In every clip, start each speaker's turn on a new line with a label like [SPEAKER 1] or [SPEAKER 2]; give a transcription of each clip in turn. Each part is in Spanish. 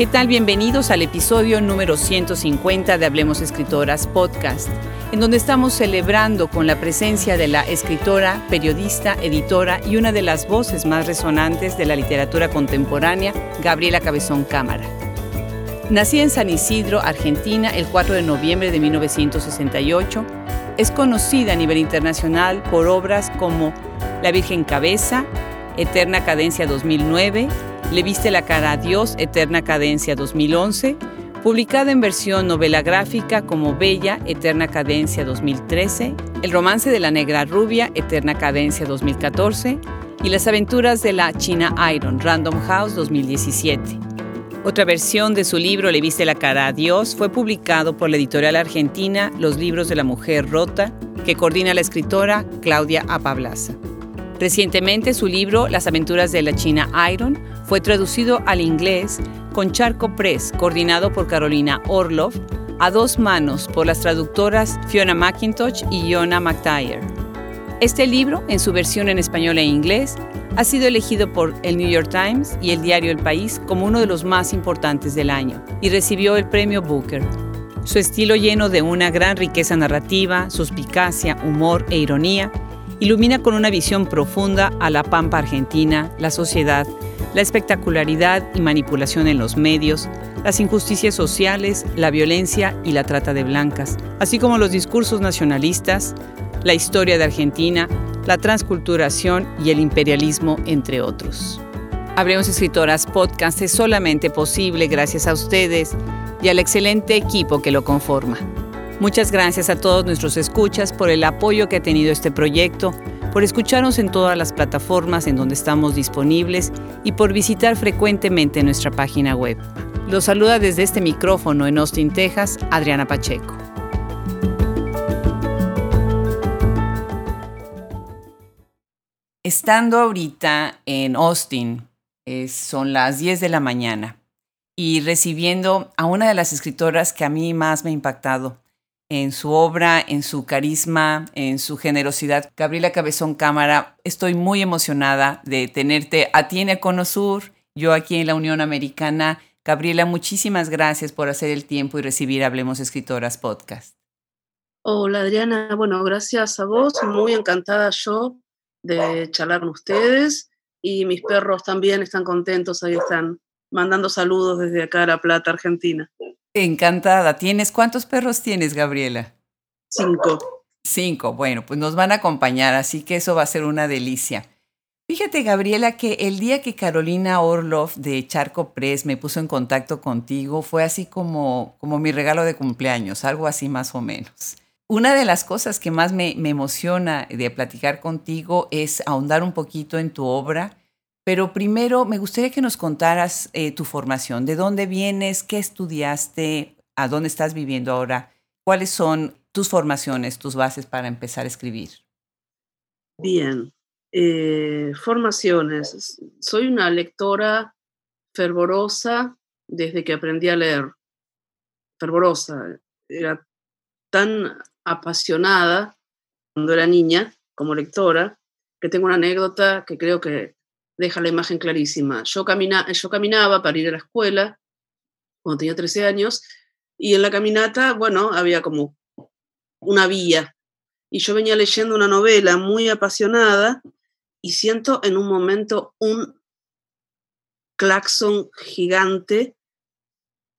[SPEAKER 1] ¿Qué tal? Bienvenidos al episodio número 150 de Hablemos Escritoras Podcast, en donde estamos celebrando con la presencia de la escritora, periodista, editora y una de las voces más resonantes de la literatura contemporánea, Gabriela Cabezón Cámara. Nacida en San Isidro, Argentina, el 4 de noviembre de 1968, es conocida a nivel internacional por obras como La Virgen Cabeza, Eterna Cadencia 2009, le viste la cara a Dios, Eterna Cadencia 2011, publicada en versión novela gráfica como Bella, Eterna Cadencia 2013, El romance de la negra rubia, Eterna Cadencia 2014 y Las aventuras de la China Iron, Random House 2017. Otra versión de su libro Le viste la cara a Dios fue publicado por la editorial argentina Los libros de la mujer rota, que coordina la escritora Claudia Apablaza. Recientemente su libro Las aventuras de la China Iron fue traducido al inglés con Charco Press, coordinado por Carolina Orlov, a dos manos por las traductoras Fiona McIntosh y Iona McTire. Este libro, en su versión en español e inglés, ha sido elegido por el New York Times y el diario El País como uno de los más importantes del año y recibió el premio Booker. Su estilo lleno de una gran riqueza narrativa, suspicacia, humor e ironía ilumina con una visión profunda a la pampa argentina, la sociedad, la espectacularidad y manipulación en los medios, las injusticias sociales, la violencia y la trata de blancas, así como los discursos nacionalistas, la historia de Argentina, la transculturación y el imperialismo, entre otros. Habremos Escritoras Podcast es solamente posible gracias a ustedes y al excelente equipo que lo conforma. Muchas gracias a todos nuestros escuchas por el apoyo que ha tenido este proyecto, por escucharnos en todas las plataformas en donde estamos disponibles y por visitar frecuentemente nuestra página web. Los saluda desde este micrófono en Austin, Texas, Adriana Pacheco. Estando ahorita en Austin, son las 10 de la mañana, y recibiendo a una de las escritoras que a mí más me ha impactado, en su obra, en su carisma, en su generosidad. Gabriela Cabezón Cámara, estoy muy emocionada de tenerte a ti en Econo Sur, yo aquí en la Unión Americana. Gabriela, muchísimas gracias por hacer el tiempo y recibir Hablemos Escritoras podcast.
[SPEAKER 2] Hola Adriana, bueno, gracias a vos, muy encantada yo de charlar con ustedes y mis perros también están contentos, ahí están mandando saludos desde acá a La Plata, Argentina.
[SPEAKER 1] Encantada. ¿Tienes cuántos perros tienes, Gabriela?
[SPEAKER 2] Cinco.
[SPEAKER 1] Cinco. Bueno, pues nos van a acompañar, así que eso va a ser una delicia. Fíjate, Gabriela, que el día que Carolina Orlov de Charco Press me puso en contacto contigo fue así como, como mi regalo de cumpleaños, algo así más o menos. Una de las cosas que más me, me emociona de platicar contigo es ahondar un poquito en tu obra pero primero me gustaría que nos contaras eh, tu formación, de dónde vienes, qué estudiaste, a dónde estás viviendo ahora, cuáles son tus formaciones, tus bases para empezar a escribir.
[SPEAKER 2] Bien, eh, formaciones. Soy una lectora fervorosa desde que aprendí a leer. Fervorosa. Era tan apasionada cuando era niña como lectora que tengo una anécdota que creo que deja la imagen clarísima. Yo, camina, yo caminaba para ir a la escuela cuando tenía 13 años y en la caminata, bueno, había como una vía y yo venía leyendo una novela muy apasionada y siento en un momento un claxon gigante,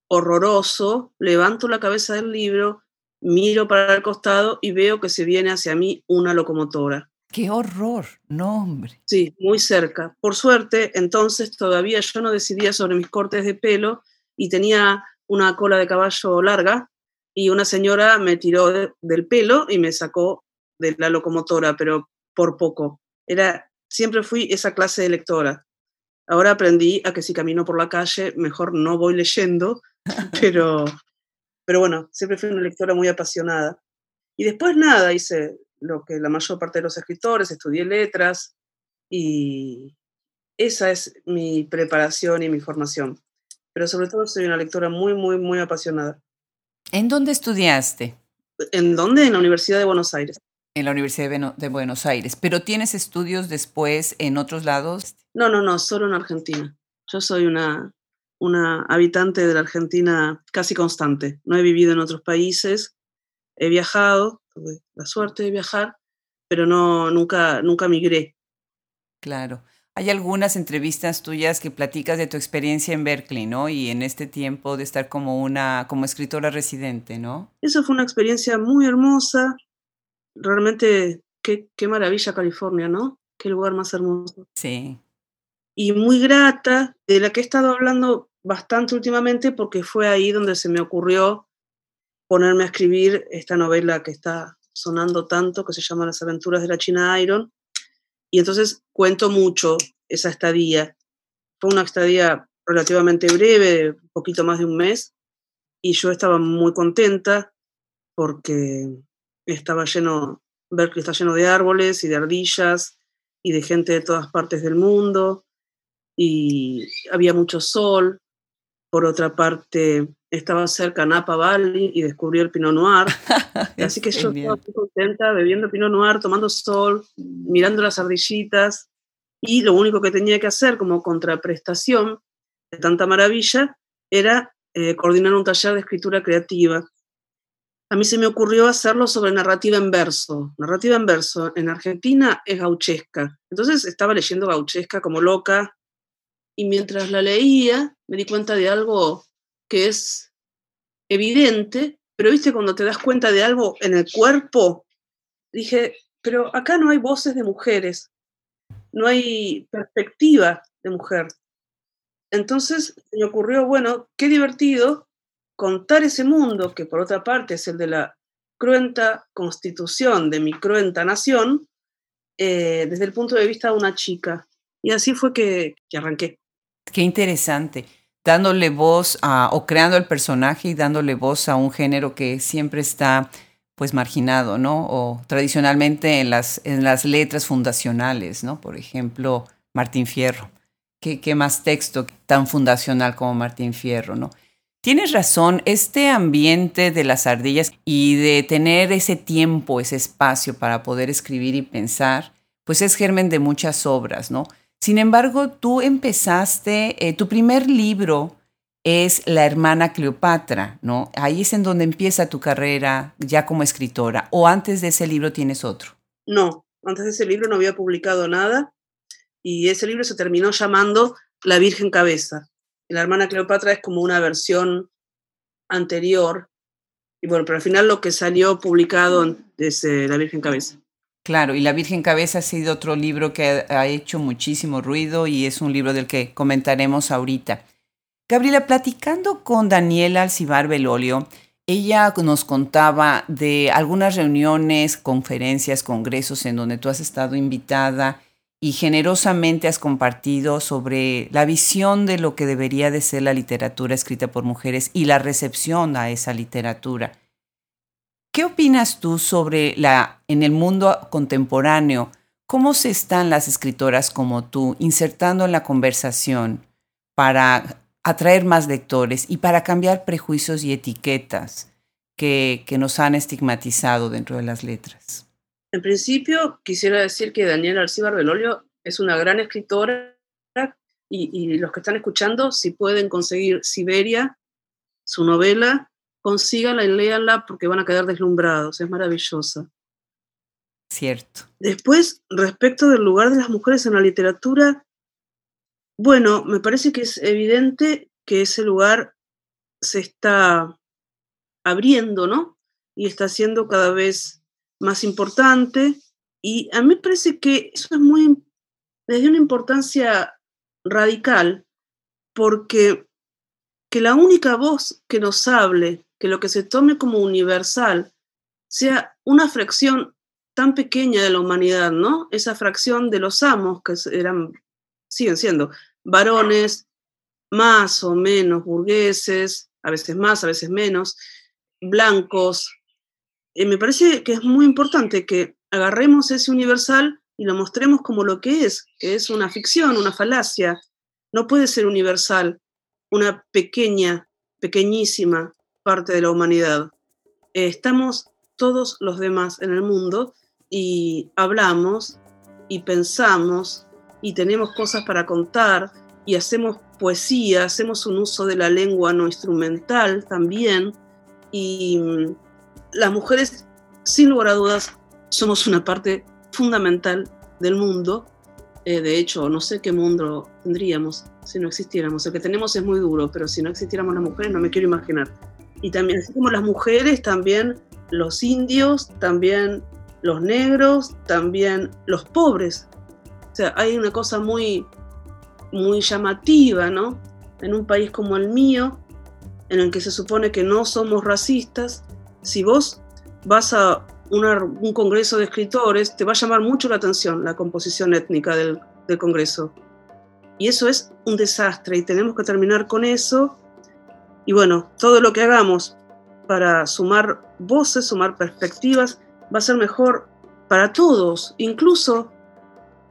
[SPEAKER 2] horroroso, levanto la cabeza del libro, miro para el costado y veo que se viene hacia mí una locomotora.
[SPEAKER 1] ¡Qué horror! No, hombre.
[SPEAKER 2] Sí, muy cerca. Por suerte, entonces todavía yo no decidía sobre mis cortes de pelo y tenía una cola de caballo larga y una señora me tiró del pelo y me sacó de la locomotora, pero por poco. Era, siempre fui esa clase de lectora. Ahora aprendí a que si camino por la calle, mejor no voy leyendo, pero, pero bueno, siempre fui una lectora muy apasionada. Y después nada, hice lo que la mayor parte de los escritores, estudié letras y esa es mi preparación y mi formación. Pero sobre todo soy una lectora muy, muy, muy apasionada.
[SPEAKER 1] ¿En dónde estudiaste?
[SPEAKER 2] ¿En dónde? En la Universidad de Buenos Aires.
[SPEAKER 1] En la Universidad de Buenos Aires. ¿Pero tienes estudios después en otros lados?
[SPEAKER 2] No, no, no, solo en Argentina. Yo soy una una habitante de la Argentina casi constante. No he vivido en otros países, he viajado, tuve la suerte de viajar, pero no, nunca, nunca migré.
[SPEAKER 1] Claro. Hay algunas entrevistas tuyas que platicas de tu experiencia en Berkeley, ¿no? Y en este tiempo de estar como una, como escritora residente, ¿no?
[SPEAKER 2] Eso fue una experiencia muy hermosa. Realmente, qué, qué maravilla California, ¿no? Qué lugar más hermoso.
[SPEAKER 1] Sí.
[SPEAKER 2] Y muy grata, de la que he estado hablando bastante últimamente porque fue ahí donde se me ocurrió ponerme a escribir esta novela que está sonando tanto, que se llama Las aventuras de la China Iron y entonces cuento mucho esa estadía. Fue una estadía relativamente breve, un poquito más de un mes, y yo estaba muy contenta porque estaba lleno, Berkeley está lleno de árboles y de ardillas y de gente de todas partes del mundo, y había mucho sol. Por otra parte, estaba cerca Napa Valley y descubrí el Pinot Noir. Así que yo estaba muy contenta bebiendo Pinot Noir, tomando sol, mirando las ardillitas. Y lo único que tenía que hacer como contraprestación de tanta maravilla era eh, coordinar un taller de escritura creativa. A mí se me ocurrió hacerlo sobre narrativa en verso. Narrativa en verso en Argentina es gauchesca. Entonces estaba leyendo gauchesca como loca y mientras la leía me di cuenta de algo que es evidente, pero viste cuando te das cuenta de algo en el cuerpo, dije, pero acá no hay voces de mujeres, no hay perspectiva de mujer. Entonces me ocurrió, bueno, qué divertido contar ese mundo, que por otra parte es el de la cruenta constitución de mi cruenta nación, eh, desde el punto de vista de una chica. Y así fue que, que arranqué.
[SPEAKER 1] Qué interesante dándole voz a, o creando el personaje y dándole voz a un género que siempre está pues marginado, ¿no? O tradicionalmente en las, en las letras fundacionales, ¿no? Por ejemplo, Martín Fierro. ¿Qué, ¿Qué más texto tan fundacional como Martín Fierro, ¿no? Tienes razón, este ambiente de las ardillas y de tener ese tiempo, ese espacio para poder escribir y pensar, pues es germen de muchas obras, ¿no? Sin embargo, tú empezaste, eh, tu primer libro es La hermana Cleopatra, ¿no? Ahí es en donde empieza tu carrera ya como escritora. ¿O antes de ese libro tienes otro?
[SPEAKER 2] No, antes de ese libro no había publicado nada y ese libro se terminó llamando La Virgen Cabeza. La hermana Cleopatra es como una versión anterior y bueno, pero al final lo que salió publicado es La Virgen Cabeza.
[SPEAKER 1] Claro, y La Virgen Cabeza ha sido otro libro que ha hecho muchísimo ruido y es un libro del que comentaremos ahorita. Gabriela, platicando con Daniela Alcibar Belolio, ella nos contaba de algunas reuniones, conferencias, congresos en donde tú has estado invitada y generosamente has compartido sobre la visión de lo que debería de ser la literatura escrita por mujeres y la recepción a esa literatura. ¿Qué opinas tú sobre la, en el mundo contemporáneo, cómo se están las escritoras como tú insertando en la conversación para atraer más lectores y para cambiar prejuicios y etiquetas que, que nos han estigmatizado dentro de las letras?
[SPEAKER 2] En principio, quisiera decir que Daniela Alcibar Belolio es una gran escritora y, y, los que están escuchando, si pueden conseguir Siberia, su novela, consíganla y léanla porque van a quedar deslumbrados, es maravillosa.
[SPEAKER 1] Cierto.
[SPEAKER 2] Después, respecto del lugar de las mujeres en la literatura, bueno, me parece que es evidente que ese lugar se está abriendo, ¿no? Y está siendo cada vez más importante. Y a mí me parece que eso es muy, desde una importancia radical, porque que la única voz que nos hable que lo que se tome como universal sea una fracción tan pequeña de la humanidad, ¿no? Esa fracción de los amos que eran, siguen siendo varones, más o menos burgueses, a veces más, a veces menos, blancos. Eh, me parece que es muy importante que agarremos ese universal y lo mostremos como lo que es, que es una ficción, una falacia. No puede ser universal una pequeña, pequeñísima parte de la humanidad. Eh, estamos todos los demás en el mundo y hablamos y pensamos y tenemos cosas para contar y hacemos poesía, hacemos un uso de la lengua no instrumental también, y mm, las mujeres, sin lugar a dudas, somos una parte fundamental del mundo. Eh, de hecho, no sé qué mundo tendríamos si no existiéramos. El que tenemos es muy duro, pero si no existiéramos las mujeres, no me quiero imaginar. Y también, así como las mujeres, también los indios, también los negros, también los pobres. O sea, hay una cosa muy, muy llamativa, ¿no? En un país como el mío, en el que se supone que no somos racistas, si vos vas a un congreso de escritores, te va a llamar mucho la atención la composición étnica del, del congreso. Y eso es un desastre y tenemos que terminar con eso. Y bueno, todo lo que hagamos para sumar voces, sumar perspectivas, va a ser mejor para todos, incluso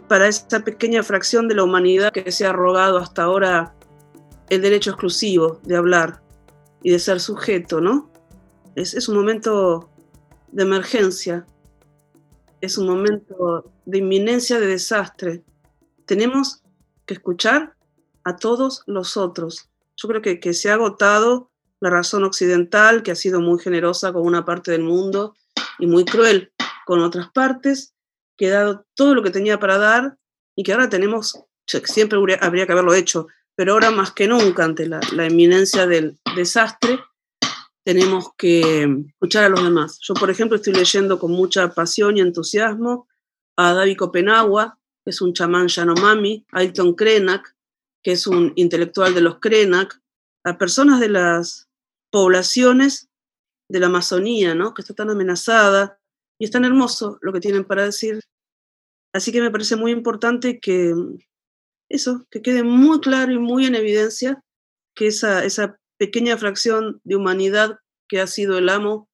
[SPEAKER 2] para esta pequeña fracción de la humanidad que se ha rogado hasta ahora el derecho exclusivo de hablar y de ser sujeto, ¿no? Es, es un momento de emergencia, es un momento de inminencia de desastre. Tenemos que escuchar a todos los otros. Yo creo que, que se ha agotado la razón occidental, que ha sido muy generosa con una parte del mundo y muy cruel con otras partes, que ha dado todo lo que tenía para dar y que ahora tenemos, siempre habría que haberlo hecho, pero ahora más que nunca ante la, la inminencia del desastre, tenemos que escuchar a los demás. Yo, por ejemplo, estoy leyendo con mucha pasión y entusiasmo a David Copenagua, que es un chamán Yanomami, Ailton Krenak, que es un intelectual de los Krenak, a personas de las poblaciones de la Amazonía, ¿no? que está tan amenazada, y es tan hermoso lo que tienen para decir. Así que me parece muy importante que eso, que quede muy claro y muy en evidencia que esa, esa pequeña fracción de humanidad que ha sido el amo,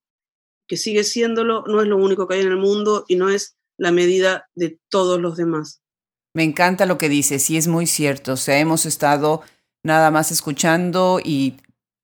[SPEAKER 2] que sigue siéndolo, no es lo único que hay en el mundo y no es la medida de todos los demás.
[SPEAKER 1] Me encanta lo que dices y es muy cierto. O sea, hemos estado nada más escuchando y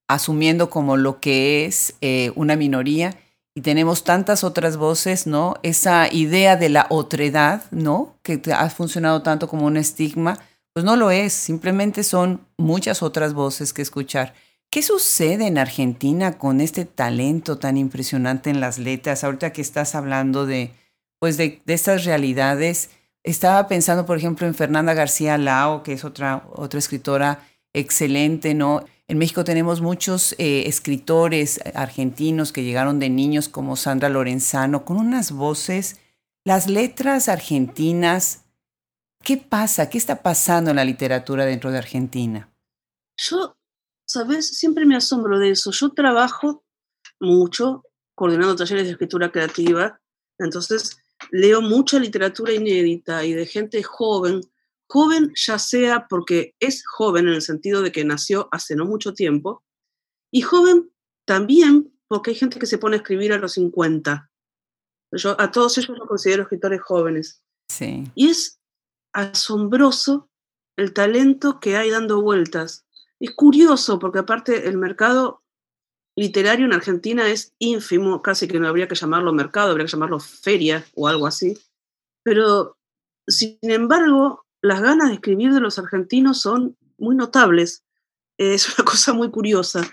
[SPEAKER 1] asumiendo como lo que es eh, una minoría y tenemos tantas otras voces, ¿no? Esa idea de la otredad, ¿no? Que ha funcionado tanto como un estigma, pues no lo es, simplemente son muchas otras voces que escuchar. ¿Qué sucede en Argentina con este talento tan impresionante en las letras? Ahorita que estás hablando de, pues de, estas realidades, estaba pensando, por ejemplo, en Fernanda García Lao, que es otra, otra escritora excelente, ¿no? En México tenemos muchos eh, escritores argentinos que llegaron de niños como Sandra Lorenzano, con unas voces, las letras argentinas. ¿Qué pasa? ¿Qué está pasando en la literatura dentro de Argentina?
[SPEAKER 2] Yo ¿sabes? Siempre me asombro de eso. Yo trabajo mucho coordinando talleres de escritura creativa, entonces leo mucha literatura inédita y de gente joven, joven ya sea porque es joven en el sentido de que nació hace no mucho tiempo, y joven también porque hay gente que se pone a escribir a los 50. Yo a todos ellos los considero escritores jóvenes.
[SPEAKER 1] Sí.
[SPEAKER 2] Y es asombroso el talento que hay dando vueltas. Es curioso porque aparte el mercado literario en Argentina es ínfimo, casi que no habría que llamarlo mercado, habría que llamarlo feria o algo así. Pero, sin embargo, las ganas de escribir de los argentinos son muy notables. Es una cosa muy curiosa.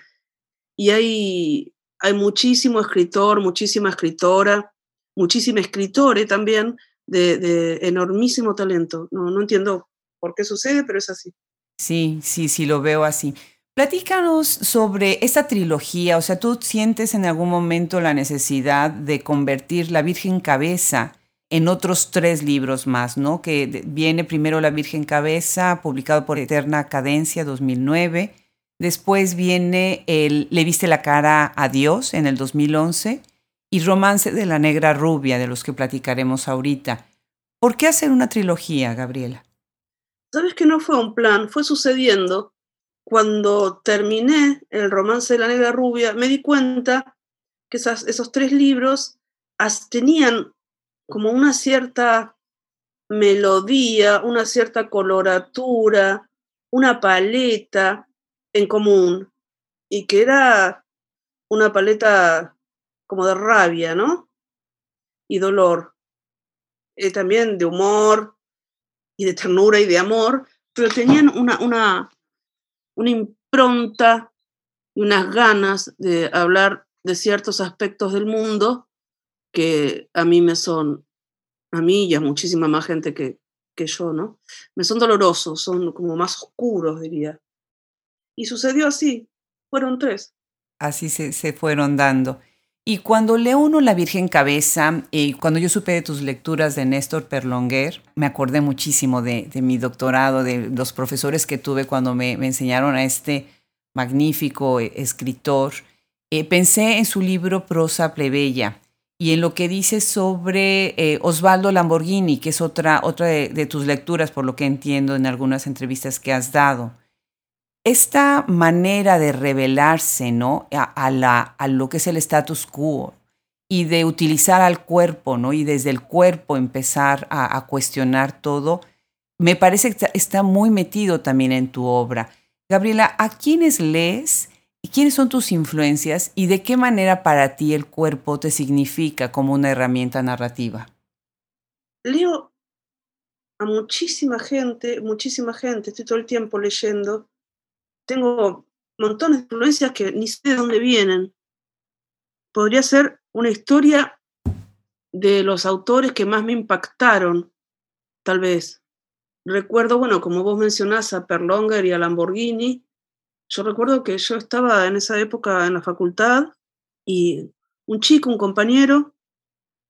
[SPEAKER 2] Y hay, hay muchísimo escritor, muchísima escritora, muchísima escritore también de, de enormísimo talento. No, no entiendo por qué sucede, pero es así.
[SPEAKER 1] Sí, sí, sí, lo veo así. Platícanos sobre esta trilogía, o sea, tú sientes en algún momento la necesidad de convertir La Virgen Cabeza en otros tres libros más, ¿no? Que viene primero La Virgen Cabeza, publicado por Eterna Cadencia 2009, después viene el Le viste la cara a Dios en el 2011 y Romance de la Negra Rubia, de los que platicaremos ahorita. ¿Por qué hacer una trilogía, Gabriela?
[SPEAKER 2] ¿Sabes que no fue un plan? Fue sucediendo. Cuando terminé el romance de la negra rubia, me di cuenta que esos tres libros tenían como una cierta melodía, una cierta coloratura, una paleta en común, y que era una paleta como de rabia, ¿no? Y dolor. Eh, también de humor, y de ternura y de amor, pero tenían una, una, una impronta y unas ganas de hablar de ciertos aspectos del mundo que a mí me son, a mí y a muchísima más gente que, que yo, ¿no? Me son dolorosos, son como más oscuros, diría. Y sucedió así, fueron tres.
[SPEAKER 1] Así se, se fueron dando. Y cuando leo uno La Virgen Cabeza, y cuando yo supe de tus lecturas de Néstor Perlonguer, me acordé muchísimo de, mi doctorado, de los profesores que tuve cuando me, me enseñaron a este magnífico eh, escritor. Eh, pensé en su libro Prosa Plebeya y en lo que dice sobre eh, Osvaldo Lamborghini, que es otra, otra de, de, tus lecturas, por lo que entiendo en algunas entrevistas que has dado. Esta manera de revelarse ¿no? a, la, a lo que es el status quo y de utilizar al cuerpo ¿no? y desde el cuerpo empezar a, a cuestionar todo, me parece que está muy metido también en tu obra. Gabriela, ¿a quiénes lees y quiénes son tus influencias y de qué manera para ti el cuerpo te significa como una herramienta narrativa?
[SPEAKER 2] Leo a muchísima gente, muchísima gente, estoy todo el tiempo leyendo. Tengo montones de influencias que ni sé de dónde vienen. Podría ser una historia de los autores que más me impactaron, tal vez recuerdo, bueno, como vos mencionás a Perlonger y a Lamborghini, yo recuerdo que yo estaba en esa época en la facultad y un chico, un compañero,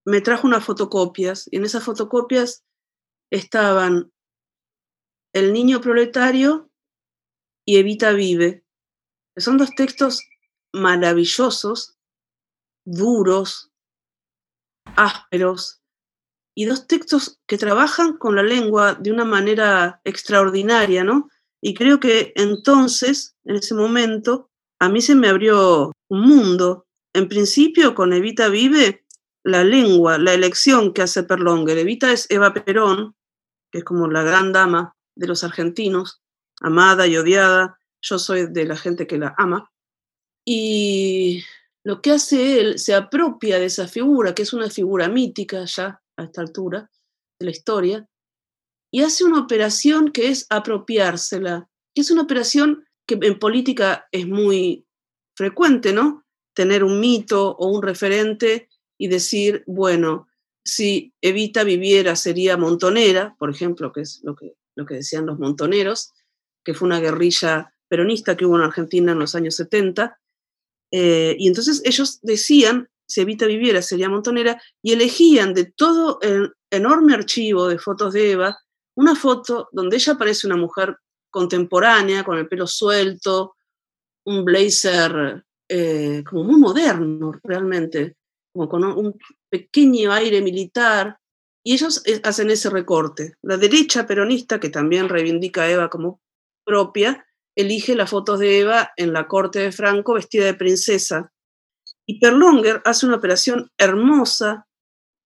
[SPEAKER 2] me trajo unas fotocopias y en esas fotocopias estaban El niño proletario y Evita vive. Son dos textos maravillosos, duros, ásperos, y dos textos que trabajan con la lengua de una manera extraordinaria, ¿no? Y creo que entonces, en ese momento, a mí se me abrió un mundo. En principio, con Evita Vive, la lengua, la elección que hace Perlonger. Evita es Eva Perón, que es como la gran dama de los argentinos, amada y odiada. Yo soy de la gente que la ama. Y lo que hace él se apropia de esa figura, que es una figura mítica ya, a esta altura de la historia, y hace una operación que es apropiársela, que es una operación que en política es muy frecuente, ¿no? Tener un mito o un referente y decir, bueno, si Evita viviera sería montonera, por ejemplo, que es lo que, lo que decían los montoneros, que fue una guerrilla peronista que hubo en Argentina en los años 70. Eh, y entonces ellos decían si Evita viviera sería montonera, y elegían de todo el enorme archivo de fotos de Eva una foto donde ella parece una mujer contemporánea, con el pelo suelto, un blazer eh, como muy moderno realmente, como con un pequeño aire militar, y ellos eh, hacen ese recorte. La derecha peronista, que también reivindica a Eva como propia, elige las fotos de Eva en la corte de Franco vestida de princesa, y Perlonger hace una operación hermosa,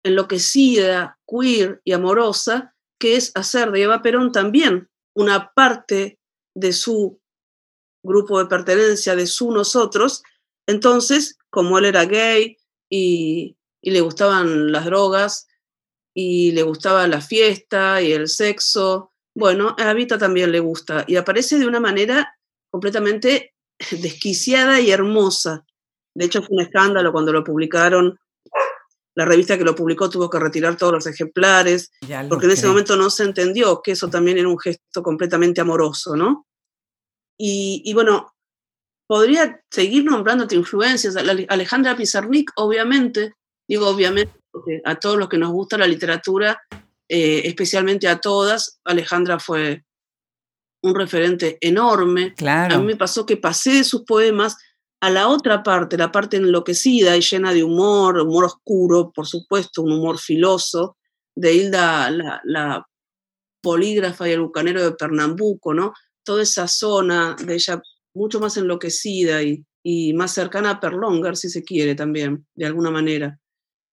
[SPEAKER 2] enloquecida, queer y amorosa, que es hacer de Eva Perón también una parte de su grupo de pertenencia, de su nosotros. Entonces, como él era gay y, y le gustaban las drogas y le gustaba la fiesta y el sexo, bueno, a Evita también le gusta y aparece de una manera completamente desquiciada y hermosa. De hecho, fue un escándalo cuando lo publicaron. La revista que lo publicó tuvo que retirar todos los ejemplares, porque en ese momento no se entendió que eso también era un gesto completamente amoroso, ¿no? Y, y bueno, podría seguir nombrándote influencias. Alejandra Pizarnik, obviamente, digo obviamente, porque a todos los que nos gusta la literatura, eh, especialmente a todas, Alejandra fue un referente enorme.
[SPEAKER 1] Claro.
[SPEAKER 2] A mí me pasó que pasé de sus poemas a la otra parte, la parte enloquecida y llena de humor, humor oscuro, por supuesto, un humor filoso, de Hilda, la, la polígrafa y el bucanero de Pernambuco, ¿no? Toda esa zona de ella mucho más enloquecida y, y más cercana a Perlonger, si se quiere también, de alguna manera.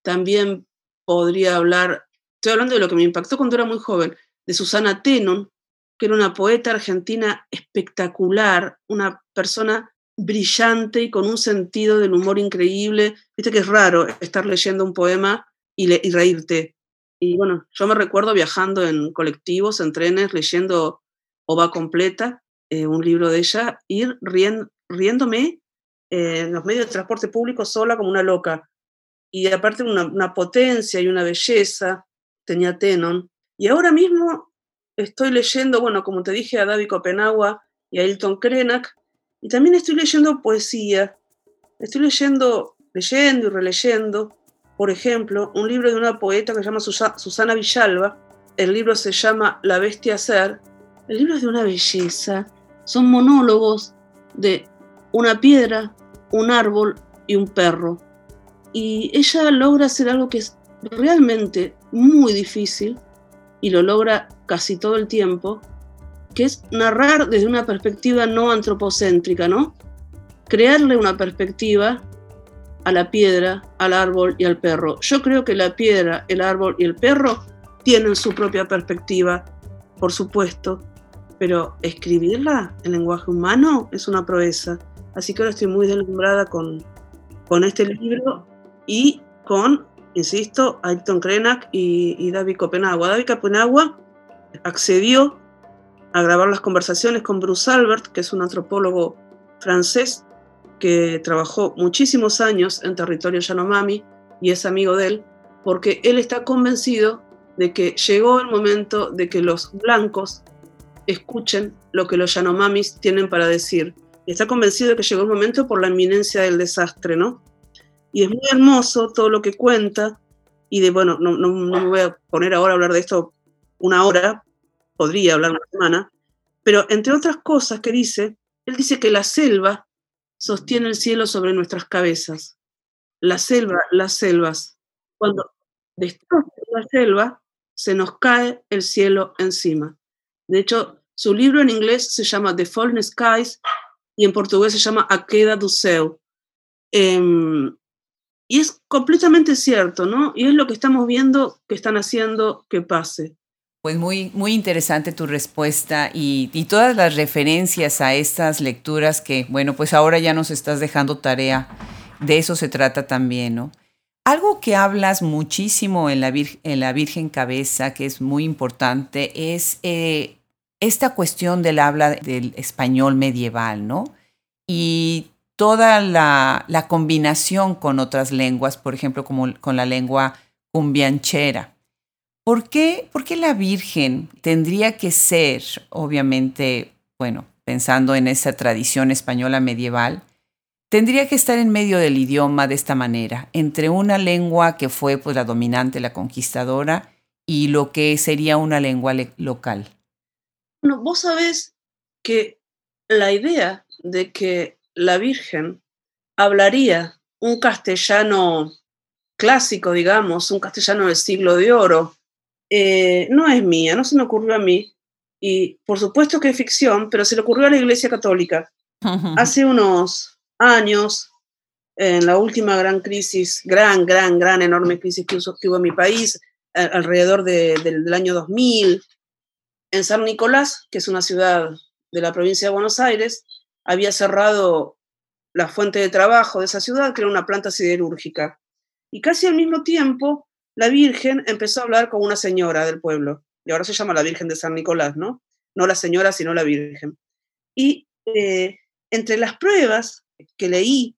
[SPEAKER 2] También podría hablar, estoy hablando de lo que me impactó cuando era muy joven, de Susana Tenon, que era una poeta argentina espectacular, una persona brillante y con un sentido del humor increíble. Viste que es raro estar leyendo un poema y, le, y, reírte. Y bueno, yo me recuerdo viajando en colectivos, en trenes, leyendo o va completa, eh, un libro de ella, ir riéndome en los medios de transporte público sola como una loca. Y aparte una, una potencia y una belleza, tenía Tenon. Y ahora mismo estoy leyendo, bueno, como te dije, a David Copenagua y a Hilton Krenak, y también estoy leyendo poesía. Estoy leyendo, leyendo y releyendo, por ejemplo, un libro de una poeta que se llama Susana Villalba. El libro se llama La bestia ser. El libro es de una belleza. Son monólogos de una piedra, un árbol y un perro. Y ella logra hacer algo que es realmente muy difícil y lo logra casi todo el tiempo, que es narrar desde una perspectiva no antropocéntrica, ¿no? Crearle una perspectiva a la piedra, al árbol y al perro. Yo creo que la piedra, el árbol y el perro tienen su propia perspectiva, por supuesto, pero escribirla en lenguaje humano es una proeza. Así que ahora estoy muy deslumbrada con, con este libro y con, insisto, Ayrton Krenak y, y David Copenagua. David Copenagua accedió a grabar las conversaciones con Bruce Albert, que es un antropólogo francés que trabajó muchísimos años en territorio Yanomami y es amigo de él, porque él está convencido de que llegó el momento de que los blancos escuchen lo que los Yanomamis tienen para decir. Está convencido de que llegó el momento por la inminencia del desastre, ¿no? Y es muy hermoso todo lo que cuenta, y de, bueno, no, no, no me voy a poner ahora a hablar de esto una hora, podría hablar una semana, pero entre otras cosas que dice, él dice que la selva sostiene el cielo sobre nuestras cabezas. La selva, las selvas. Cuando destruye la selva, se nos cae el cielo encima. De hecho, su libro en inglés se llama The Fallen Skies y en portugués se llama A Queda do Céu. Em, y es completamente cierto, ¿no? Y es lo que estamos viendo que están haciendo que pase.
[SPEAKER 1] Pues muy, muy interesante tu respuesta y, y, todas las referencias a estas lecturas que, bueno, pues ahora ya nos estás dejando tarea. De eso se trata también, ¿no? Algo que hablas muchísimo en la, en la Virgen Cabeza, que es muy importante, es eh, esta cuestión del habla del español medieval, ¿no? Y toda la, combinación con otras lenguas, por ejemplo, como con la lengua cumbianchera. ¿Por qué, ¿Por qué la Virgen tendría que ser, obviamente, bueno, pensando en esa tradición española medieval, tendría que estar en medio del idioma de esta manera, entre una lengua que fue pues, la dominante, la conquistadora, y lo que sería una lengua local?
[SPEAKER 2] Bueno, vos sabés que la idea de que la Virgen hablaría un castellano clásico, digamos, un castellano del siglo de oro, eh, no es mía, no se me ocurrió a mí. Y por supuesto que es ficción, pero se le ocurrió a la Iglesia Católica. Hace unos años, en la última gran crisis, gran, gran, gran, enorme crisis que, hubo en mi país, alrededor del año 2000, en San Nicolás, que es una ciudad de la provincia de Buenos Aires, había cerrado la fuente de trabajo de esa ciudad, que era una planta siderúrgica. Y casi al mismo tiempo la Virgen empezó a hablar con una señora del pueblo, y ahora se llama la Virgen de San Nicolás, ¿no? No la señora, sino la Virgen. Y eh, entre las pruebas que leí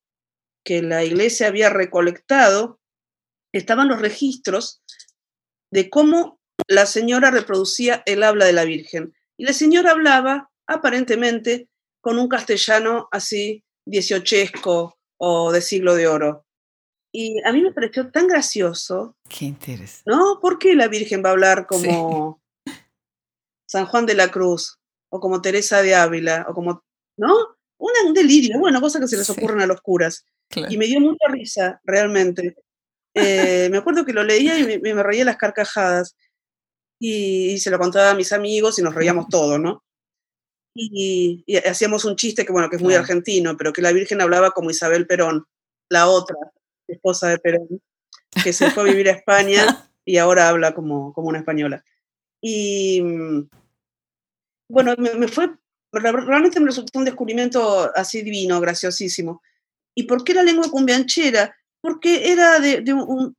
[SPEAKER 2] que la iglesia había recolectado, estaban los registros de cómo la señora reproducía el habla de la Virgen. Y la señora hablaba aparentemente con un castellano así dieciochesco o de siglo de oro. Y a mí me pareció tan gracioso.
[SPEAKER 1] Qué interesante.
[SPEAKER 2] ¿No? ¿Por qué la Virgen va a hablar como San Juan de la Cruz? O como Teresa de Ávila, o como, ¿no? un delirio, bueno, cosas que se les ocurren a los curas. Y me dio mucha risa, realmente. Eh, me acuerdo que lo leía y me, reía las carcajadas. Y, se lo contaba a mis amigos y nos reíamos todos, ¿no? Y, hacíamos un chiste que, bueno, que es muy argentino, pero que la Virgen hablaba como Isabel Perón, la otra, esposa de Perón, que se fue a vivir a España y ahora habla como, como una española. Y mm, bueno, me, fue, realmente me resultó un descubrimiento así divino, graciosísimo. ¿Y por qué la lengua cumbianchera? Porque era de, un,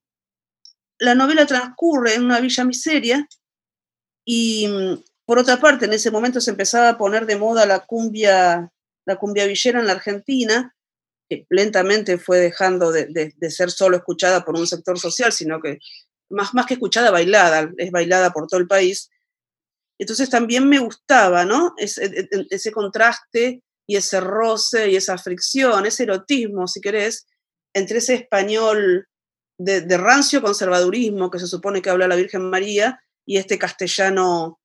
[SPEAKER 2] la novela transcurre en una villa miseria y mm, Por otra parte, en ese momento se empezaba a poner de moda la cumbia, la cumbia villera en la Argentina, que lentamente fue dejando de, ser solo escuchada por un sector social, sino que más, más que escuchada, bailada, es bailada por todo el país. Entonces también me gustaba, ¿no? Ese, e, e, ese contraste y ese roce y esa fricción, ese erotismo, si querés, entre ese español de, rancio conservadurismo que se supone que habla la Virgen María y este castellano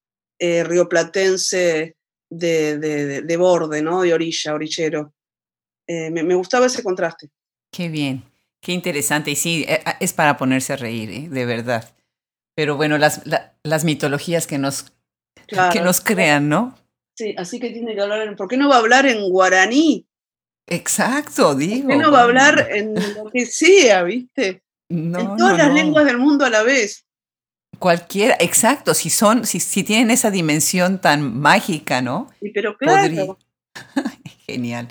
[SPEAKER 2] eh, rioplatense de, de, borde, ¿no? De orilla, orillero. Eh, me, gustaba ese contraste.
[SPEAKER 1] Qué bien, qué interesante. Y sí, eh, es para ponerse a reír, de verdad. Pero bueno, las, las mitologías que nos, que nos crean, ¿no?
[SPEAKER 2] Sí, así que tiene que hablar ¿Por qué no va a hablar en guaraní?
[SPEAKER 1] Exacto, digo.
[SPEAKER 2] ¿Por qué no va a hablar en lo que sea, viste? en todas las lenguas del mundo a la vez.
[SPEAKER 1] Cualquiera, exacto, si son, si, si tienen esa dimensión tan mágica, ¿no?
[SPEAKER 2] Sí, pero claro.
[SPEAKER 1] Genial.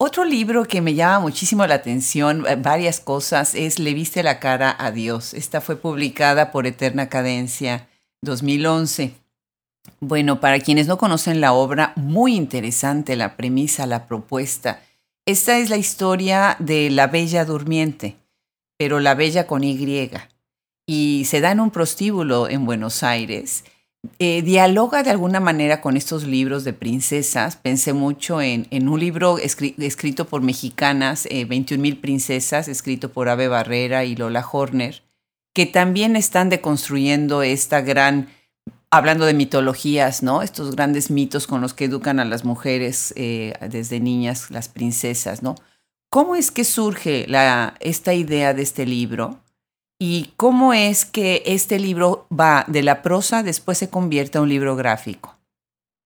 [SPEAKER 1] Otro libro que me llama muchísimo la atención, eh, varias cosas, es Le viste la cara a Dios. Esta fue publicada por Eterna Cadencia 2011. Bueno, para quienes no conocen la obra, muy interesante la premisa, la propuesta. Esta es la historia de la Bella Durmiente, pero la Bella con Y. Y se da en un prostíbulo en Buenos Aires. Eh, dialoga de alguna manera con estos libros de princesas. Pensé mucho en, un libro escrito por mexicanas, eh, 21 mil princesas, escrito por Ave Barrera y Lola Horner, que también están deconstruyendo esta gran hablando de mitologías, ¿no? Estos grandes mitos con los que educan a las mujeres eh, desde niñas, las princesas, ¿no? ¿Cómo es que surge la, esta idea de este libro? ¿Y cómo es que este libro va de la prosa, después se convierte en un libro gráfico?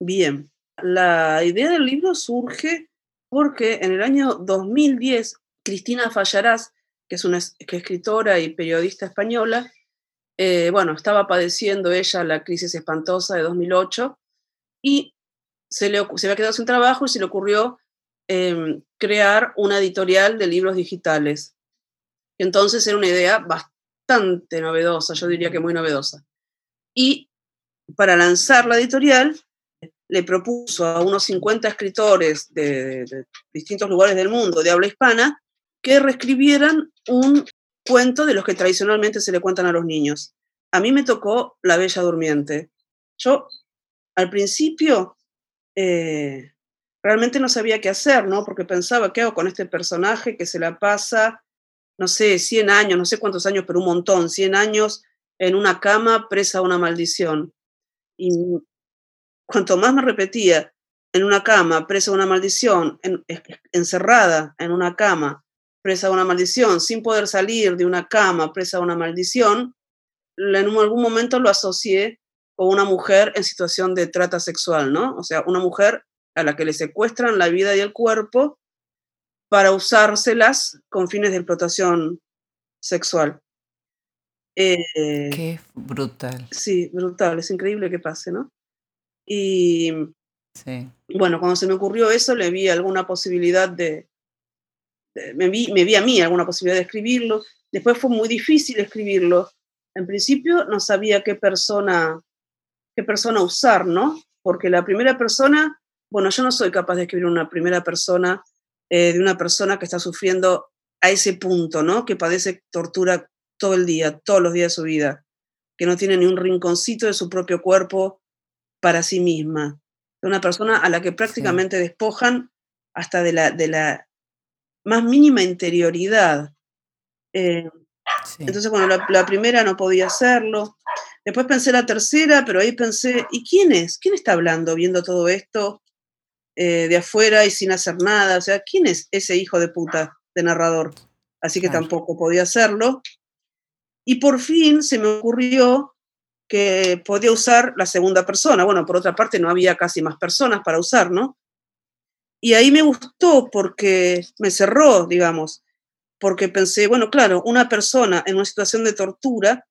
[SPEAKER 2] Bien, la idea del libro surge porque en el año 2010, Cristina Fallarás, que es una escritora y periodista española, eh, bueno, estaba padeciendo ella la crisis espantosa de 2008 y se, le, se había quedado sin trabajo y se le ocurrió em, crear una editorial de libros digitales. Entonces era una idea bastante novedosa, yo diría que muy novedosa. Y para lanzar la editorial, le propuso a unos 50 escritores de, de distintos lugares del mundo de habla hispana que reescribieran un cuento de los que tradicionalmente se le cuentan a los niños. A mí me tocó La Bella Durmiente. Yo, al principio, eh, realmente no sabía qué hacer, ¿no? Porque pensaba, ¿qué hago con este personaje que se la pasa, no sé, 100 años, no sé cuántos años, pero un montón, 100 años en una cama presa a una maldición? Y cuanto más me repetía, en una cama, presa a una maldición, encerrada en una cama, presa de una maldición, sin poder salir de una cama, presa de una maldición, en algún momento lo asocié con una mujer en situación de trata sexual, ¿no? O sea, una mujer a la que le secuestran la vida y el cuerpo para usárselas con fines de explotación sexual.
[SPEAKER 1] Eh, Qué brutal.
[SPEAKER 2] Sí, brutal, es increíble que pase, ¿no? Y sí. bueno, cuando se me ocurrió eso, le vi alguna posibilidad de, me vi, me vi a mí alguna posibilidad de escribirlo. Después fue muy difícil escribirlo. En principio no sabía qué persona, qué persona usar, ¿no? Porque la primera persona, bueno, yo no soy capaz de escribir una primera persona eh, de una persona que está sufriendo a ese punto, ¿no? Que padece tortura todo el día, todos los días de su vida, que no tiene ni un rinconcito de su propio cuerpo para sí misma. Una persona a la que prácticamente despojan hasta de la, de la más mínima interioridad. Eh, entonces, bueno, la, primera no podía hacerlo. Después pensé la tercera, pero ahí pensé, ¿y quién es? ¿Quién está hablando, viendo todo esto eh, de afuera y sin hacer nada? O sea, ¿quién es ese hijo de puta de narrador? Así que tampoco podía hacerlo. Y por fin se me ocurrió que podía usar la segunda persona. Bueno, por otra parte, no había casi más personas para usar, ¿no? Y ahí me gustó porque me cerró, digamos, porque pensé, bueno, claro, una persona en una situación de tortura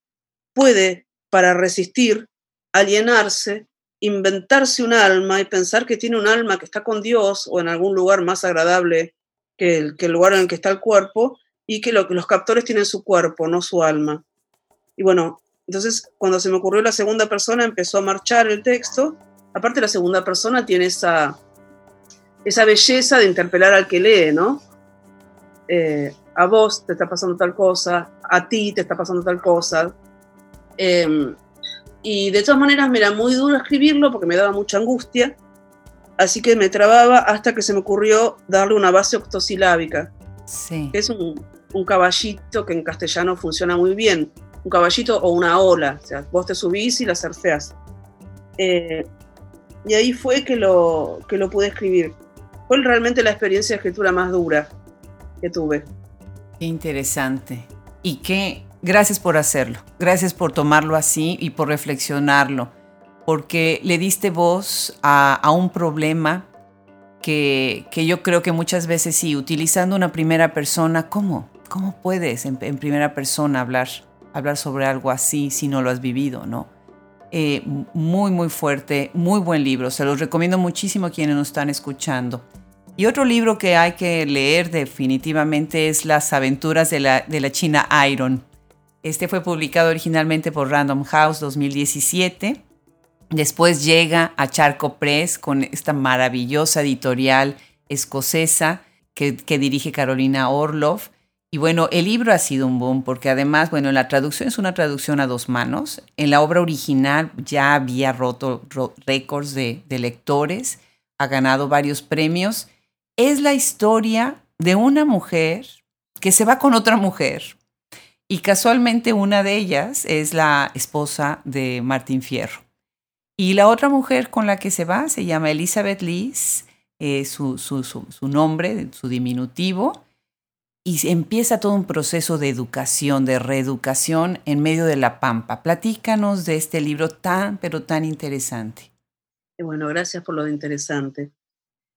[SPEAKER 2] puede, para resistir, alienarse, inventarse un alma y pensar que tiene un alma que está con Dios o en algún lugar más agradable que el, lugar en que está el cuerpo y que, lo, que los captores tienen su cuerpo, no su alma. Y bueno, entonces cuando se me ocurrió la segunda persona empezó a marchar el texto Aparte la segunda persona tiene esa, esa belleza de interpelar al que lee, ¿no? Eh, a vos te está pasando tal cosa, a ti te está pasando tal cosa. Em, y de todas maneras me era muy duro escribirlo porque me daba mucha angustia, así que me trababa hasta que se me ocurrió darle una base octosilábica. Sí. es un, un caballito que en castellano funciona muy bien. Un caballito o una ola, o sea, vos te subís y la surfeás. Eh, y ahí fue que lo, que lo pude escribir. Fue realmente la experiencia de escritura más dura que tuve.
[SPEAKER 1] Qué interesante. Y qué, gracias por hacerlo. Gracias por tomarlo así y por reflexionarlo. Porque le diste voz a, a un problema que, que, yo creo que muchas veces sí, utilizando una primera persona, ¿cómo? ¿Cómo puedes en, primera persona hablar, hablar sobre algo así si no lo has vivido, no? Eh, muy, muy fuerte, muy buen libro. Se los recomiendo muchísimo a quienes nos están escuchando. Y otro libro que hay que leer definitivamente es Las aventuras de la, de la China Iron. Este fue publicado originalmente por Random House 2017. Después llega a Charco Press con esta maravillosa editorial escocesa que, dirige Carolina Orloff. Y bueno, el libro ha sido un boom porque además, bueno, la traducción es una traducción a dos manos. En la obra original ya había roto récords de lectores, ha ganado varios premios. Es la historia de una mujer que se va con otra mujer. Y casualmente una de ellas es la esposa de Martín Fierro. Y la otra mujer con la que se va se llama Elizabeth Lees, eh, su, su, su, su nombre, su diminutivo y empieza todo un proceso de educación, de reeducación en medio de la pampa. Platícanos de este libro tan, pero tan interesante.
[SPEAKER 2] Bueno, gracias por lo interesante.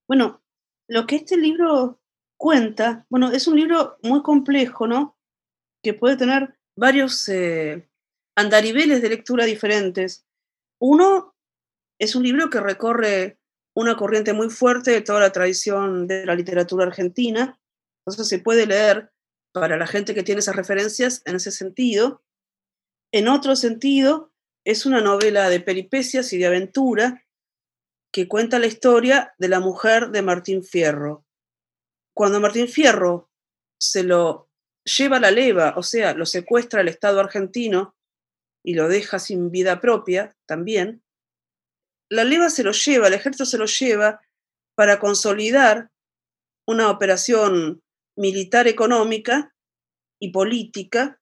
[SPEAKER 2] Bueno, lo que este libro cuenta, bueno, es un libro muy complejo, ¿no? Que puede tener varios eh, andariveles de lectura diferentes. Uno es un libro que recorre una corriente muy fuerte de toda la tradición de la literatura argentina, entonces se puede leer para la gente que tiene esas referencias en ese sentido. En otro sentido, es una novela de peripecias y de aventura que cuenta la historia de la mujer de Martín Fierro. Cuando Martín Fierro se lo lleva la leva, o sea, lo secuestra el Estado argentino y lo deja sin vida propia también, la leva se lo lleva, el ejército se lo lleva para consolidar una operación militar económica y política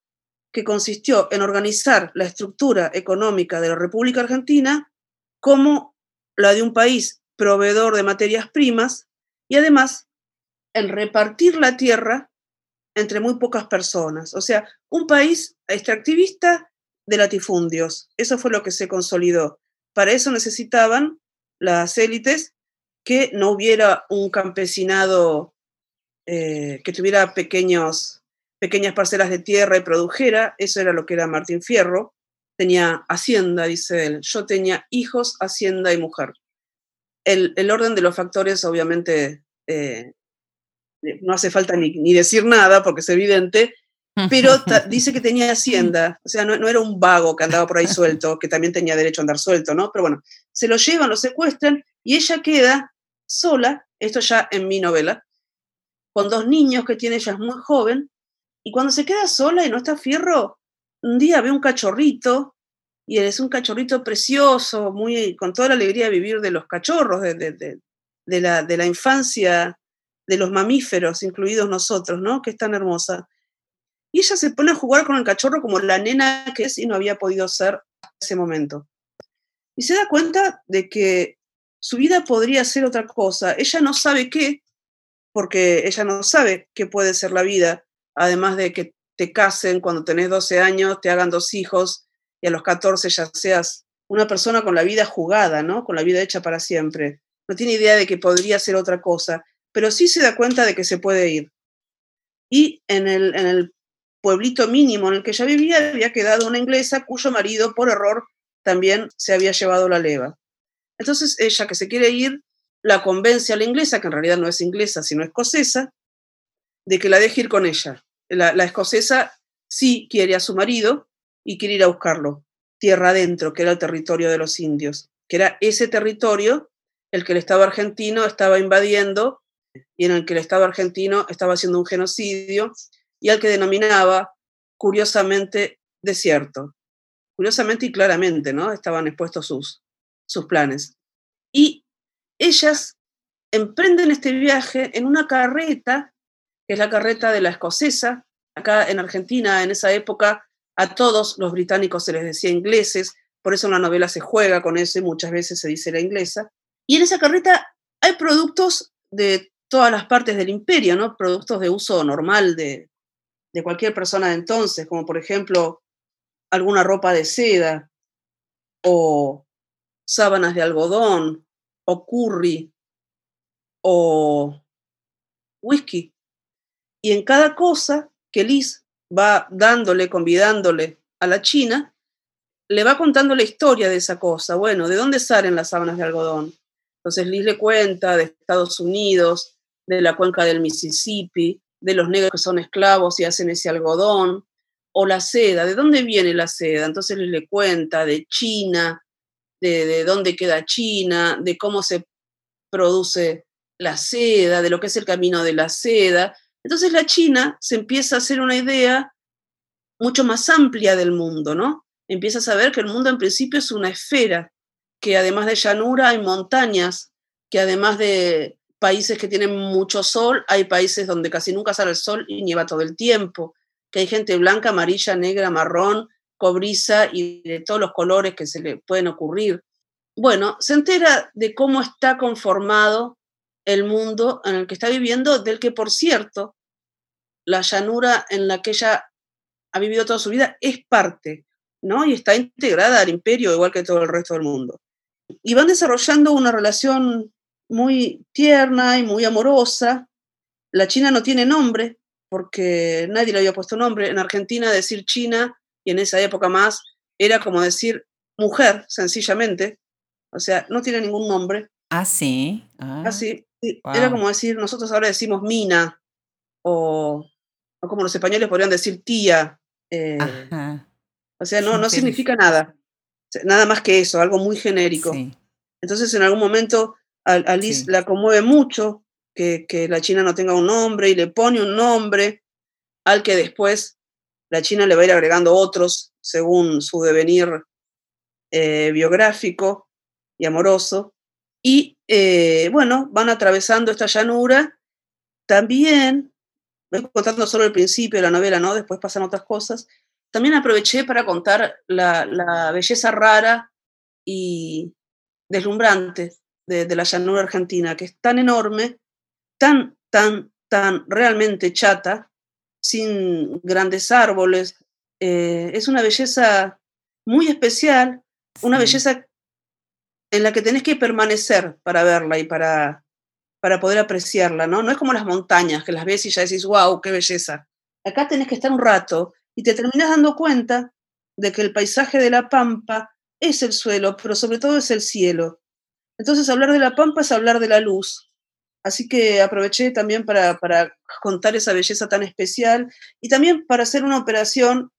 [SPEAKER 2] que consistió en organizar la estructura económica de la República Argentina como la de un país proveedor de materias primas y además en repartir la tierra entre muy pocas personas. O sea, un país extractivista de latifundios. Eso fue lo que se consolidó. Para eso necesitaban las élites que no hubiera un campesinado eh, que tuviera pequeños, pequeñas parcelas de tierra y produjera, eso era lo que era Martín Fierro, tenía hacienda, dice él, yo tenía hijos, hacienda y mujer. El, el orden de los factores obviamente eh, no hace falta ni, ni, decir nada porque es evidente, pero dice que tenía hacienda, o sea, no, no, era un vago que andaba por ahí suelto, que también tenía derecho a andar suelto, ¿no? Pero bueno, se lo llevan, lo secuestran y ella queda sola, esto ya en mi novela, con dos niños que tiene ella es muy joven, y cuando se queda sola y no está fierro, un día ve un cachorrito, y es un cachorrito precioso, muy, con toda la alegría de vivir de los cachorros, de, de, la, de la infancia de los mamíferos, incluidos nosotros, ¿no? Que es tan hermosa. Y ella se pone a jugar con el cachorro como la nena que es y no había podido ser ese momento. Y se da cuenta de que su vida podría ser otra cosa. Ella no sabe qué, porque ella no sabe qué puede ser la vida, además de que te casen cuando tenés 12 años, te hagan dos hijos y a los 14 ya seas una persona con la vida jugada, ¿no? Con la vida hecha para siempre. No tiene idea de que podría ser otra cosa, pero sí se da cuenta de que se puede ir. Y en el, en el pueblito mínimo en el que ella vivía había quedado una inglesa cuyo marido, por error, también se había llevado la leva. Entonces ella que se quiere ir, la convence a la inglesa, que en realidad no es inglesa, sino escocesa, de que la deje ir con ella. La, escocesa sí quiere a su marido y quiere ir a buscarlo, tierra adentro, que era el territorio de los indios. que era ese territorio el que el Estado argentino estaba invadiendo y en el que el Estado argentino estaba haciendo un genocidio y al que denominaba curiosamente desierto. Curiosamente y claramente, ¿no? Estaban expuestos sus, sus planes. Y ellas emprenden este viaje en una carreta, que es la carreta de la escocesa. Acá en Argentina, en esa época, a todos los británicos se les decía ingleses, por eso en la novela se juega con eso y muchas veces se dice la inglesa. Y en esa carreta hay productos de todas las partes del imperio, ¿no? Productos de uso normal de, de cualquier persona de entonces, como por ejemplo alguna ropa de seda o sábanas de algodón o curry o whisky. Y en cada cosa que Liz va dándole, convidándole a la China, le va contando la historia de esa cosa. Bueno, ¿de dónde salen las sábanas de algodón? Entonces Liz le cuenta de Estados Unidos, de la cuenca del Mississippi, de los negros que son esclavos y hacen ese algodón, o la seda, ¿de dónde viene la seda? Entonces Liz le cuenta de China, de, de dónde queda China, de cómo se produce la seda, de lo que es el camino de la seda. Entonces la China se empieza a hacer una idea mucho más amplia del mundo, ¿no? Empieza a saber que el mundo en principio es una esfera, que además de llanura hay montañas, que además de países que tienen mucho sol, hay países donde casi nunca sale el sol y nieva todo el tiempo, que hay gente blanca, amarilla, negra, marrón, cobriza y de todos los colores que se le pueden ocurrir. Bueno, se entera de cómo está conformado el mundo en el que está viviendo, del que, por cierto, la llanura en la que ella ha vivido toda su vida es parte, ¿no? Y está integrada al imperio igual que todo el resto del mundo. Y van desarrollando una relación muy tierna y muy amorosa. La China no tiene nombre, porque nadie le había puesto nombre. En Argentina decir China, y en esa época más, era como decir mujer, sencillamente. O sea, no tiene ningún nombre.
[SPEAKER 1] Ah, sí.
[SPEAKER 2] Ah. Así. Era como decir, nosotros ahora decimos mina, o, como los españoles podrían decir tía. Eh, o sea, no, no significa nada. Nada más que eso, algo muy genérico. Entonces, en algún momento, a, Liz la conmueve mucho que, que, la China no tenga un nombre y le pone un nombre al que después la China le va a ir agregando otros según su devenir eh, biográfico y amoroso. Y eh, bueno, van atravesando esta llanura. También, voy contando solo el principio de la novela, ¿no? Después pasan otras cosas. También aproveché para contar la, belleza rara y deslumbrante de, la llanura argentina, que es tan enorme, tan, tan, tan realmente chata, sin grandes árboles. Eh, es una belleza muy especial, una belleza en la que tenés que permanecer para verla y para, para poder apreciarla, ¿no? No es como las montañas, que las ves y ya decís, wow, qué belleza. Acá tenés que estar un rato y te terminas dando cuenta de que el paisaje de la pampa es el suelo, pero sobre todo es el cielo. Entonces hablar de la pampa es hablar de la luz. Así que aproveché también para, para contar esa belleza tan especial y también para hacer una operación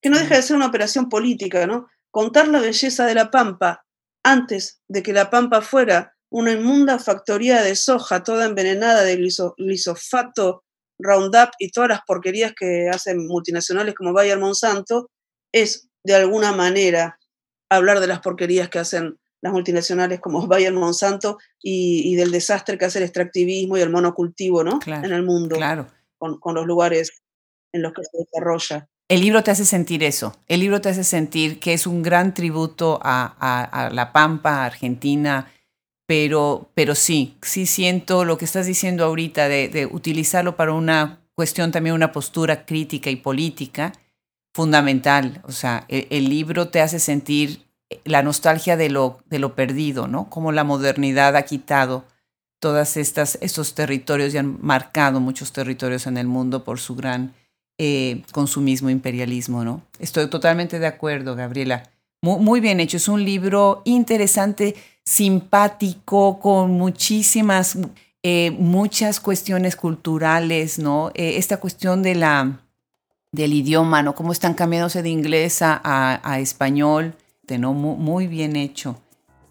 [SPEAKER 2] que no deja de ser una operación política, ¿no? Contar la belleza de la pampa antes de que la pampa fuera una inmunda factoría de soja toda envenenada de glisofato, Roundup y todas las porquerías que hacen multinacionales como Bayer Monsanto, es de alguna manera hablar de las porquerías que hacen las multinacionales como Bayer Monsanto y, del desastre que hace el extractivismo y el monocultivo ¿no? en el mundo,
[SPEAKER 1] claro.
[SPEAKER 2] con, con los lugares en los que se desarrolla.
[SPEAKER 1] El libro te hace sentir eso. El libro te hace sentir que es un gran tributo a, la Pampa, Argentina, pero, pero sí, sí siento lo que estás diciendo ahorita de, utilizarlo para una cuestión también, una postura crítica y política fundamental. O sea, el, el libro te hace sentir la nostalgia de lo, de lo perdido, ¿no? Como la modernidad ha quitado todos estos territorios y han marcado muchos territorios en el mundo por su gran eh, consumismo, imperialismo, ¿no? Estoy totalmente de acuerdo, Gabriela. Muy, bien hecho. Es un libro interesante, simpático, con muchísimas, eh, muchas cuestiones culturales, ¿no? Eh, esta cuestión de la, del idioma, ¿no? Cómo están cambiándose de inglés a, español, ¿no? Muy, bien hecho.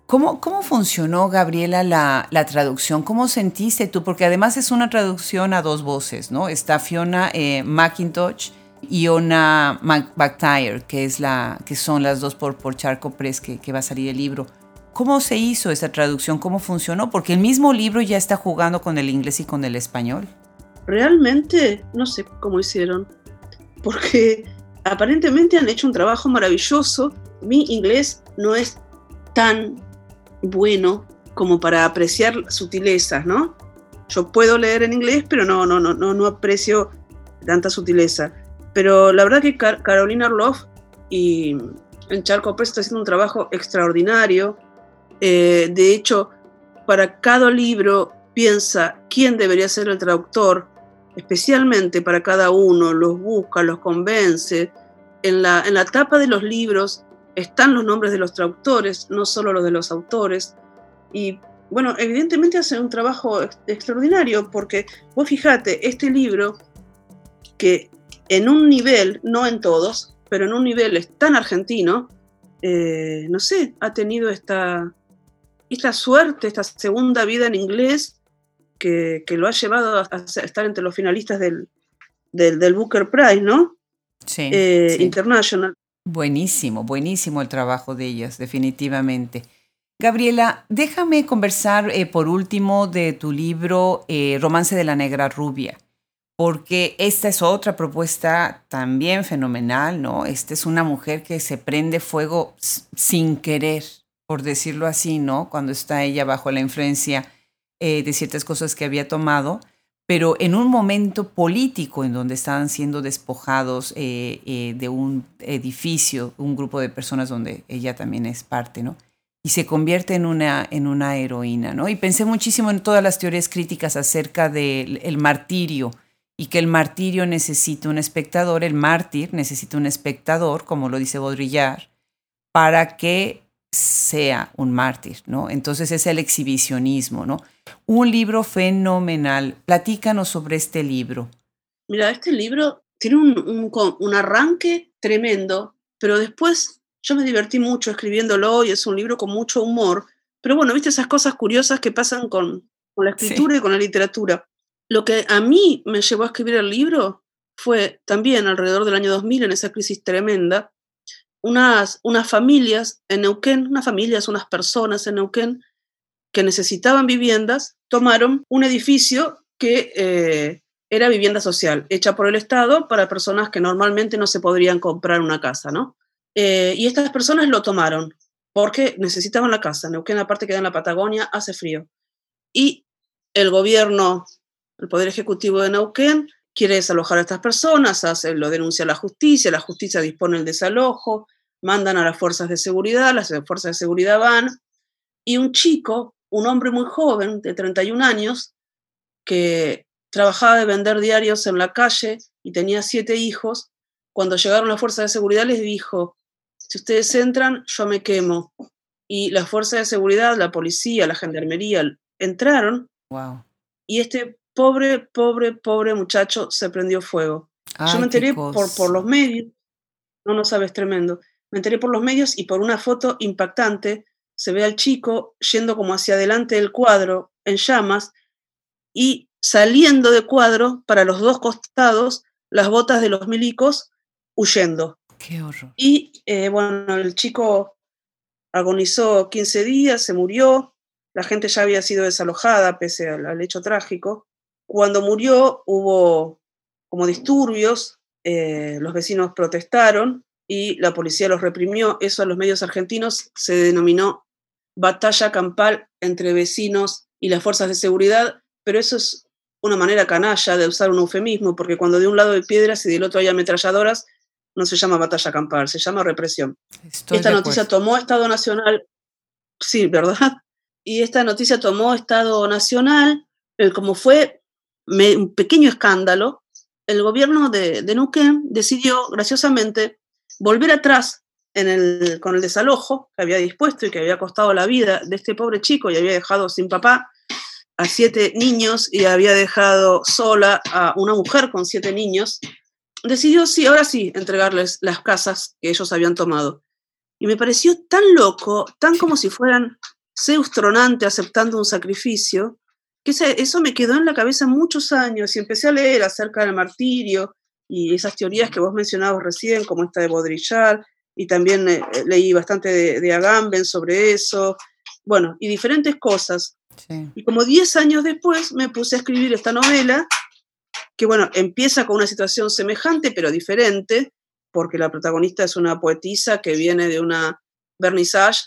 [SPEAKER 1] ¿Cómo, ¿Cómo, funcionó, Gabriela, la, la, traducción? ¿Cómo sentiste tú? Porque además es una traducción a dos voces, ¿no? Está Fiona eh, McIntosh y Ona McTire, que, que son las dos por, por Charco Press, que, que va a salir el libro. ¿Cómo se hizo esa traducción? ¿Cómo funcionó? Porque el mismo libro ya está jugando con el inglés y con el español.
[SPEAKER 2] Realmente no sé cómo hicieron, porque aparentemente han hecho un trabajo maravilloso. Mi inglés no es tan bueno como para apreciar sutilezas, ¿no? Yo puedo leer en inglés, pero no, no, no, no, aprecio tanta sutileza. Pero la verdad que Carolina Orloff y Charco Press está haciendo un trabajo extraordinario. Eh, de hecho, para cada libro piensa quién debería ser el traductor, especialmente para cada uno, los busca, los convence. En la, en la tapa de los libros están los nombres de los traductores, no solo los de los autores. Y bueno, evidentemente hace un trabajo extraordinario porque vos fíjate, este libro que en un nivel, no en todos, pero en un nivel es tan argentino, eh, no sé, ha tenido esta, esta suerte, esta segunda vida en inglés que, lo ha llevado a, estar entre los finalistas del, del, Booker Prize, ¿no?
[SPEAKER 1] Sí,
[SPEAKER 2] eh, International.
[SPEAKER 1] Buenísimo, buenísimo el trabajo de ellas, definitivamente. Gabriela, déjame conversar eh, por último de tu libro Romance de la Negra Rubia porque esta es otra propuesta también fenomenal, ¿no? Esta es una mujer que se prende fuego sin querer, por decirlo así, ¿no? Cuando está ella bajo la influencia eh, de ciertas cosas que había tomado, pero en un momento político en donde estaban siendo despojados eh, eh, de un edificio, un grupo de personas donde ella también es parte, ¿no? Y se convierte en una, en una heroína, ¿no? Y pensé muchísimo en todas las teorías críticas acerca del martirio, y que el martirio necesita un espectador, el mártir necesita un espectador, como lo dice Baudrillard, para que sea un mártir, ¿no? Entonces es el exhibicionismo, ¿no? Un libro fenomenal. Platícanos sobre este libro.
[SPEAKER 2] Mira, este libro tiene un, un, arranque tremendo, pero después yo me divertí mucho escribiéndolo y es un libro con mucho humor. Pero bueno, viste esas cosas curiosas que pasan con, con la escritura y con la literatura. Lo que a mí me llevó a escribir el libro fue también alrededor del año 2000, en esa crisis tremenda, unas, unas familias en Neuquén, unas familias, unas personas en Neuquén que necesitaban viviendas, tomaron un edificio que eh, era vivienda social, hecha por el Estado para personas que normalmente no se podrían comprar una casa, ¿no? Eh, y estas personas lo tomaron porque necesitaban la casa. Neuquén, aparte queda en la Patagonia, hace frío. Y el gobierno el Poder Ejecutivo de Neuquén quiere desalojar a estas personas, hace, lo denuncia la justicia, la justicia dispone el desalojo, mandan a las fuerzas de seguridad, las fuerzas de seguridad van, y un chico, un hombre muy joven, de 31 años, que trabajaba de vender diarios en la calle y tenía siete hijos, cuando llegaron las fuerzas de seguridad les dijo, si ustedes entran, yo me quemo. Y las fuerzas de seguridad, la policía, la gendarmería, entraron.
[SPEAKER 1] Wow.
[SPEAKER 2] Y este pobre, pobre, pobre muchacho se prendió fuego. Yo me enteré por, por los medios, no, no sabes, tremendo. Me enteré por los medios y por una foto impactante se ve al chico yendo como hacia adelante del cuadro en llamas y saliendo de cuadro para los dos costados las botas de los milicos huyendo.
[SPEAKER 1] Qué horror.
[SPEAKER 2] Y eh, bueno, el chico agonizó 15 días, se murió, la gente ya había sido desalojada pese al hecho trágico. Cuando murió hubo como disturbios, eh, los vecinos protestaron y la policía los reprimió. Eso a los medios argentinos se denominó batalla campal entre vecinos y las fuerzas de seguridad, pero eso es una manera canalla de usar un eufemismo, porque cuando de un lado hay piedras y del otro hay ametralladoras, no se llama batalla campal, se llama represión. esta noticia tomó Estado Nacional, sí, ¿verdad? Y esta noticia tomó Estado Nacional, eh, como fue un pequeño escándalo, el gobierno de, de Neuquén decidió graciosamente volver atrás en el, con el desalojo que había dispuesto y que había costado la vida de este pobre chico y había dejado sin papá a siete niños y había dejado sola a una mujer con siete niños, decidió, sí, ahora sí, entregarles las casas que ellos habían tomado. Y me pareció tan loco, tan como si fueran Zeus tronante aceptando un sacrificio, que eso me quedó en la cabeza muchos años y empecé a leer acerca del martirio y esas teorías que vos mencionabas recién, como esta de Baudrillard, y también eh, leí bastante de, Agamben sobre eso, bueno, y diferentes cosas. Y como 10 años después me puse a escribir esta novela, que bueno, empieza con una situación semejante pero diferente, porque la protagonista es una poetisa que viene de una vernissage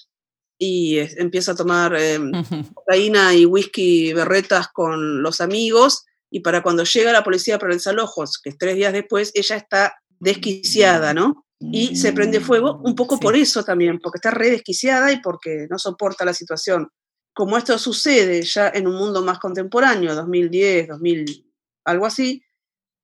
[SPEAKER 2] y empieza a tomar em, cocaína y whisky berretas con los amigos y para cuando llega la policía para el Salojos, que es tres días después, ella está desquiciada, ¿no? Y se prende fuego un poco por eso también, porque está re desquiciada y porque no soporta la situación. Como esto sucede ya en un mundo más contemporáneo, 2010, 2000, algo así,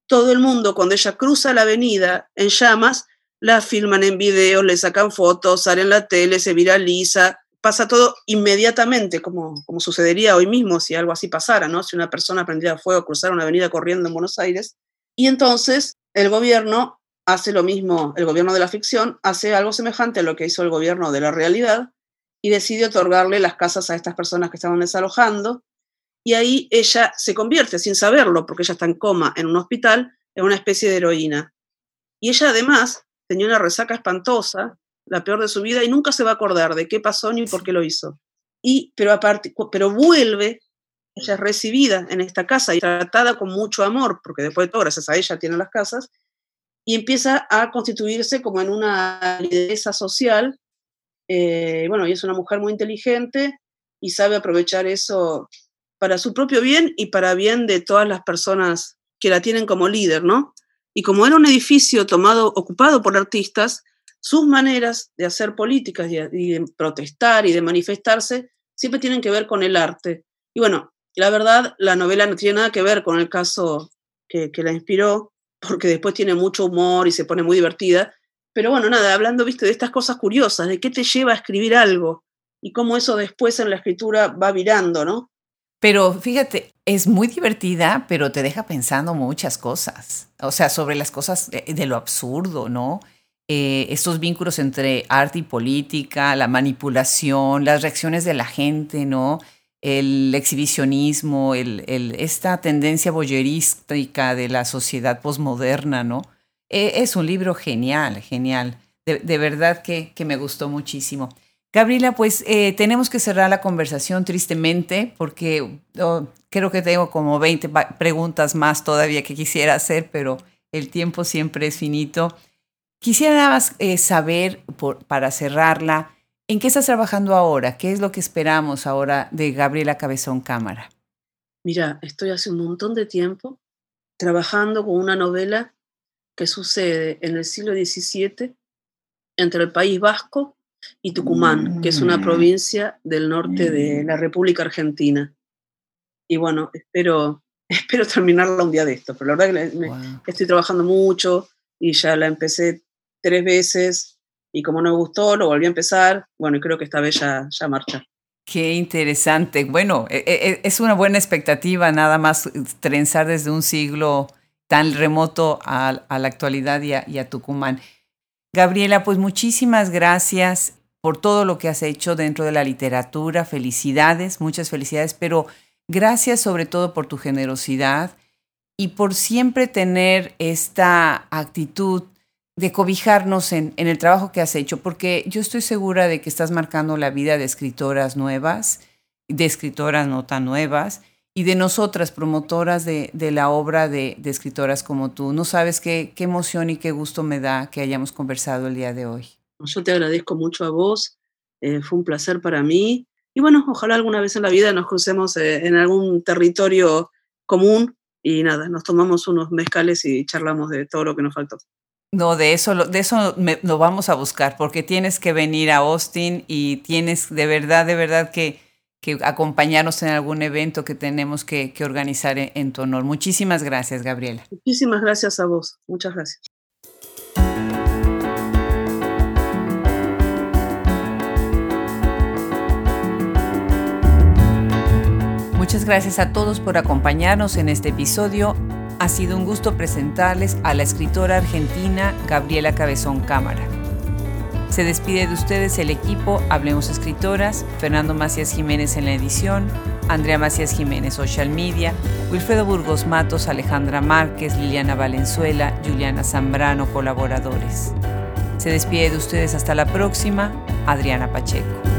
[SPEAKER 2] todo el mundo cuando ella cruza la avenida en llamas, la filman en video, le sacan fotos, sale en la tele, se viraliza, pasa todo inmediatamente, como, como sucedería hoy mismo si algo así pasara, ¿no? Si una persona prendiera fuego, cruzara una avenida corriendo en Buenos Aires. Y entonces el gobierno hace lo mismo, el gobierno de la ficción hace algo semejante a lo que hizo el gobierno de la realidad y decide otorgarle las casas a estas personas que estaban desalojando. Y ahí ella se convierte, sin saberlo, porque ella está en coma en un hospital, en una especie de heroína. Y ella además tenía una resaca espantosa la peor de su vida, y nunca se va a acordar de qué pasó ni por qué lo hizo. Y, pero, aparte, pero vuelve, ella es recibida en esta casa y tratada con mucho amor, porque después de todo, gracias a ella, tiene las casas, y empieza a constituirse como en una lideresa social. Eh, bueno, y es una mujer muy inteligente y sabe aprovechar eso para su propio bien y para bien de todas las personas que la tienen como líder, ¿no? Y como era un edificio tomado, ocupado por artistas, sus maneras de hacer políticas y de, protestar y de manifestarse siempre tienen que ver con el arte. Y bueno, la verdad, la novela no tiene nada que ver con el caso que, la inspiró, porque después tiene mucho humor y se pone muy divertida. Pero bueno, nada, hablando, de estas cosas curiosas, de qué te lleva a escribir algo y cómo eso después en la escritura va virando, ¿no?
[SPEAKER 1] Pero fíjate, es muy divertida, pero te deja pensando muchas cosas. O sea, sobre las cosas de lo absurdo, ¿no? Eh, estos vínculos entre arte y política, la manipulación, las reacciones de la gente, ¿no? El exhibicionismo, el, esta tendencia boyerística de la sociedad posmoderna, ¿no? E, es un libro genial, genial. De, verdad que, me gustó muchísimo. Gabriela, pues eh, tenemos que cerrar la conversación tristemente porque oh, creo que tengo como 20 preguntas más todavía que quisiera hacer, pero el tiempo siempre es finito. Quisiera eh, saber, para cerrarla, ¿en qué estás trabajando ahora? ¿Qué es lo que esperamos ahora de Gabriela Cabezón Cámara?
[SPEAKER 2] Mira, estoy hace un montón de tiempo trabajando con una novela que sucede en el siglo XVII entre el País Vasco y Tucumán, que es una mm. provincia del norte de la República Argentina. Y bueno, espero, espero terminarla un día de esto, pero la verdad que estoy trabajando mucho y ya la empecé tres veces y como no me gustó, lo volví a empezar. Bueno, y creo que esta vez ya, ya marcha.
[SPEAKER 1] Qué interesante. Bueno, e, e, e, es una buena expectativa nada más trenzar desde un siglo tan remoto a, la actualidad y a, Tucumán. Gabriela, pues muchísimas gracias por todo lo que has hecho dentro de la literatura. Felicidades, muchas felicidades, pero gracias sobre todo por tu generosidad y por siempre tener esta actitud de cobijarnos en, el trabajo que has hecho, porque yo estoy segura de que estás marcando la vida de escritoras nuevas, de escritoras no tan nuevas, y de nosotras, promotoras de, la obra de, escritoras como tú. No sabes qué, qué emoción y qué gusto me da que hayamos conversado el día de hoy.
[SPEAKER 2] Yo te agradezco mucho a vos, eh, fue un placer para mí. Y bueno, ojalá alguna vez en la vida nos crucemos eh, en algún territorio común y nada, nos tomamos unos mezcales y charlamos de todo lo que nos faltó.
[SPEAKER 1] No, de eso, de eso lo vamos a buscar, porque tienes que venir a Austin y tienes de verdad, de verdad que, que acompañarnos en algún evento que tenemos que, que organizar en, en tu honor. Muchísimas gracias, Gabriela.
[SPEAKER 2] Muchísimas gracias a vos. Muchas gracias.
[SPEAKER 1] Muchas gracias a todos por acompañarnos en este episodio ha sido un gusto presentarles a la escritora argentina Gabriela Cabezón Cámara. Se despide de ustedes el equipo Hablemos Escritoras, Fernando Macías Jiménez en la edición, Andrea Macías Jiménez Social Media, Wilfredo Burgos Matos, Alejandra Márquez, Liliana Valenzuela, Juliana Zambrano, colaboradores. Se despide de ustedes hasta la próxima, Adriana Pacheco.